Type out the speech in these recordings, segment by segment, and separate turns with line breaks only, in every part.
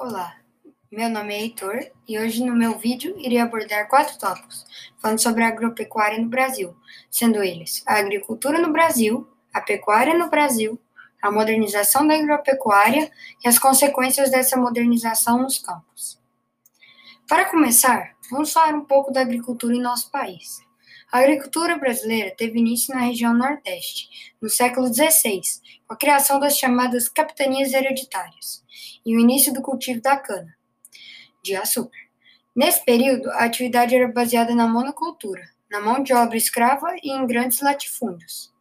Olá, meu nome é Heitor e hoje no meu vídeo irei abordar quatro tópicos, falando sobre a agropecuária no Brasil, sendo eles a agricultura no Brasil, a pecuária no Brasil, a modernização da agropecuária e as consequências dessa modernização nos campos. Para começar, vamos falar um pouco da agricultura em nosso país. A agricultura brasileira teve início na região Nordeste, no século XVI, com a criação das chamadas capitanias hereditárias e o início do cultivo da cana de açúcar. Nesse período, a atividade era baseada na monocultura, na mão de obra escrava e em grandes latifúndios.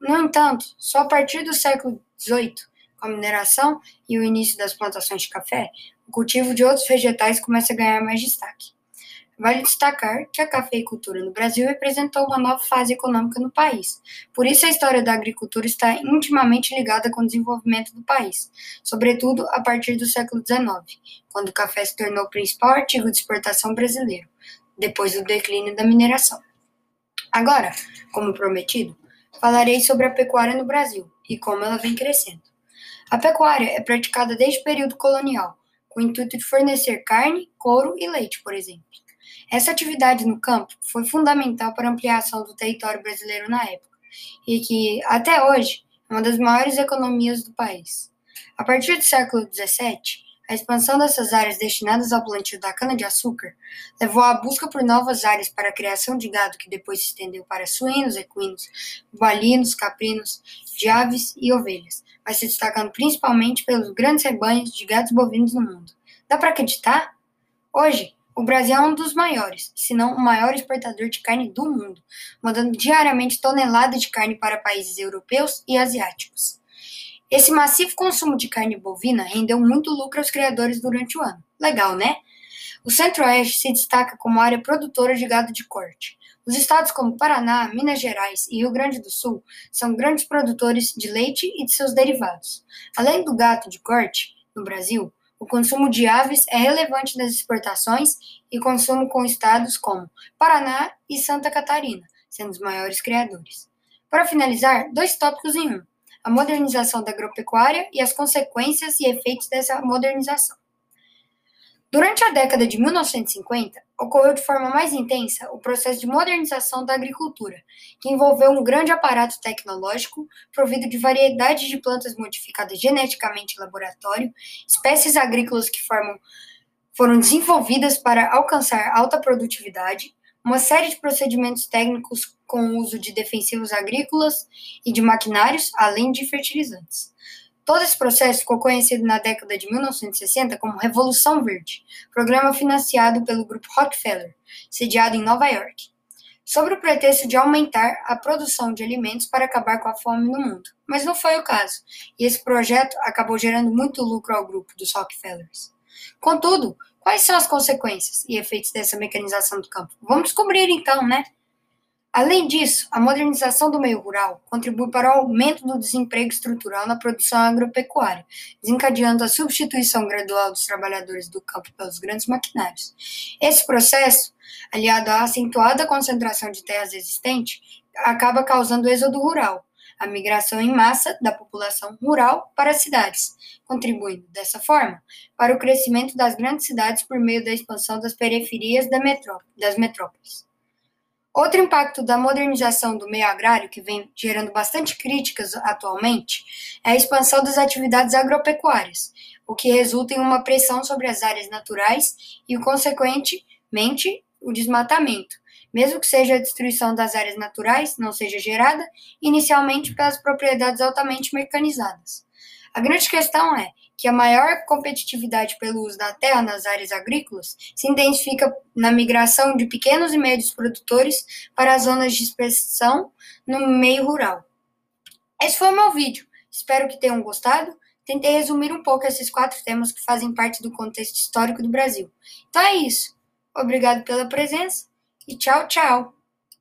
No entanto, só a partir do século XVIII, com a mineração e o início das plantações de café, o cultivo de outros vegetais começa a ganhar mais destaque. Vale destacar que a cafeicultura no Brasil representou uma nova fase econômica no país. Por isso, a história da agricultura está intimamente ligada com o desenvolvimento do país, sobretudo a partir do século XIX, quando o café se tornou o principal artigo de exportação brasileiro, depois do declínio da mineração. Agora, como prometido, falarei sobre a pecuária no Brasil e como ela vem crescendo. A pecuária é praticada desde o período colonial, com o intuito de fornecer carne, couro e leite, por exemplo. Essa atividade no campo foi fundamental para a ampliação do território brasileiro na época e que, até hoje, é uma das maiores economias do país. A partir do século XVII, a expansão dessas áreas destinadas ao plantio da cana-de-açúcar levou à busca por novas áreas para a criação de gado que depois se estendeu para suínos, equinos, balinos, caprinos, de aves e ovelhas, mas se destacando principalmente pelos grandes rebanhos de gados bovinos no mundo. Dá para acreditar? Hoje, o Brasil é um dos maiores, se não o maior exportador de carne do mundo, mandando diariamente toneladas de carne para países europeus e asiáticos. Esse massivo consumo de carne bovina rendeu muito lucro aos criadores durante o ano. Legal, né? O Centro-Oeste se destaca como área produtora de gado de corte. Os estados como Paraná, Minas Gerais e Rio Grande do Sul são grandes produtores de leite e de seus derivados. Além do gato de corte, no Brasil, o consumo de aves é relevante nas exportações e consumo com estados como Paraná e Santa Catarina, sendo os maiores criadores. Para finalizar, dois tópicos em um: a modernização da agropecuária e as consequências e efeitos dessa modernização. Durante a década de 1950, ocorreu de forma mais intensa o processo de modernização da agricultura, que envolveu um grande aparato tecnológico provido de variedade de plantas modificadas geneticamente em laboratório, espécies agrícolas que formam, foram desenvolvidas para alcançar alta produtividade, uma série de procedimentos técnicos com o uso de defensivos agrícolas e de maquinários, além de fertilizantes. Todo esse processo ficou conhecido na década de 1960 como Revolução Verde, programa financiado pelo grupo Rockefeller, sediado em Nova York, sobre o pretexto de aumentar a produção de alimentos para acabar com a fome no mundo. Mas não foi o caso, e esse projeto acabou gerando muito lucro ao grupo dos Rockefellers. Contudo, quais são as consequências e efeitos dessa mecanização do campo? Vamos descobrir então, né? Além disso, a modernização do meio rural contribui para o aumento do desemprego estrutural na produção agropecuária, desencadeando a substituição gradual dos trabalhadores do campo pelos grandes maquinários. Esse processo, aliado à acentuada concentração de terras existentes, acaba causando êxodo rural, a migração em massa da população rural para as cidades, contribuindo, dessa forma, para o crescimento das grandes cidades por meio da expansão das periferias das metrópoles. Outro impacto da modernização do meio agrário, que vem gerando bastante críticas atualmente, é a expansão das atividades agropecuárias, o que resulta em uma pressão sobre as áreas naturais e, consequentemente, o desmatamento, mesmo que seja a destruição das áreas naturais não seja gerada inicialmente pelas propriedades altamente mecanizadas. A grande questão é que a maior competitividade pelo uso da terra nas áreas agrícolas se intensifica na migração de pequenos e médios produtores para as zonas de expressão no meio rural. Esse foi o meu vídeo. Espero que tenham gostado. Tentei resumir um pouco esses quatro temas que fazem parte do contexto histórico do Brasil. Então é isso. Obrigado pela presença e tchau, tchau!